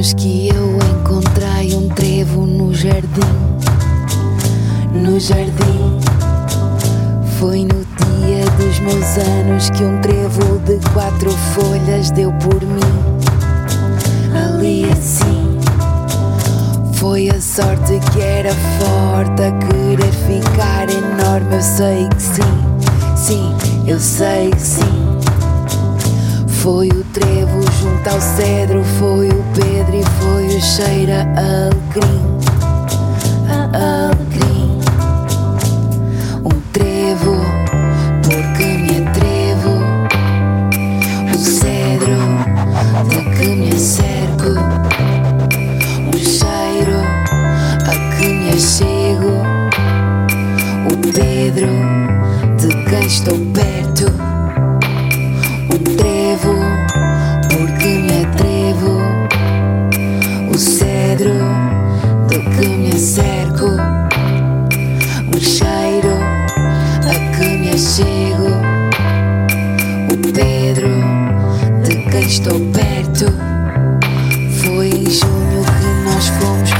anos que eu encontrei um trevo no jardim. No jardim. Foi no dia dos meus anos que um trevo de quatro folhas deu por mim. Ali assim. Foi a sorte que era forte a querer ficar enorme. Eu sei que sim, sim, eu sei que sim. Foi o trevo junto ao cedro, foi o cheira alecrim. A alecrim. Um trevo, porque me atrevo. O cedro, de que me acerco. Um cheiro, a que me achego. O Pedro, de quem estou perto. Um cheiro, a que me achego. O Pedro, de quem estou perto. Foi em junho que nós fomos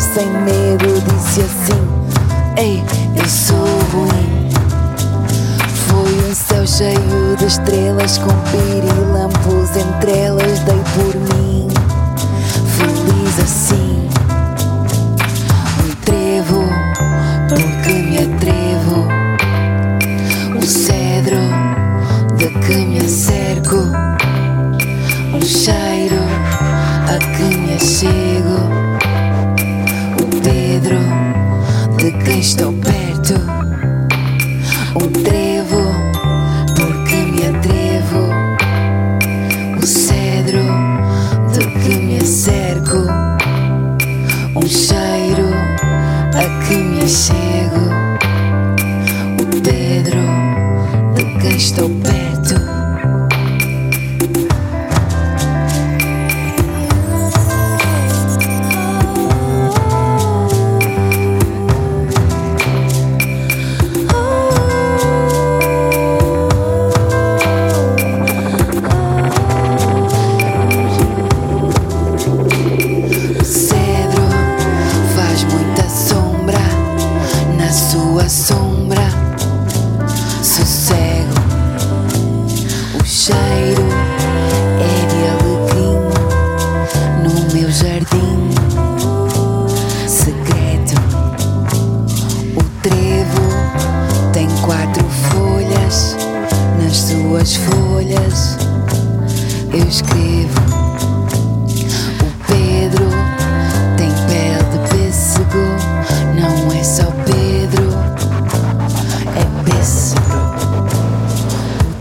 sem medo disse assim: Ei, eu sou ruim. Foi um céu cheio de estrelas com pirilampos entre elas, dei por mim. Feliz assim. Um trevo, porque me atrevo. Um cedro, de que me acerco. Um cheiro, a que me achego. De quem estou perto. Um trevo, porque me atrevo. O cedro, de que me acerco. Um cheiro, a que me achego. O Pedro, de quem estou perto. was so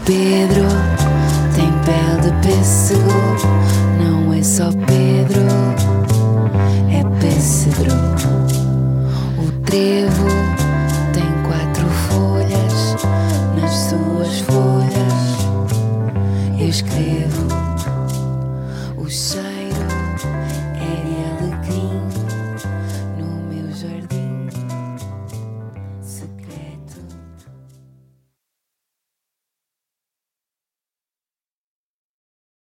Pedro tem pele de pêssego, não é só Pedro, é pêssego. O trevo tem quatro folhas, nas suas folhas eu escrevo o chão.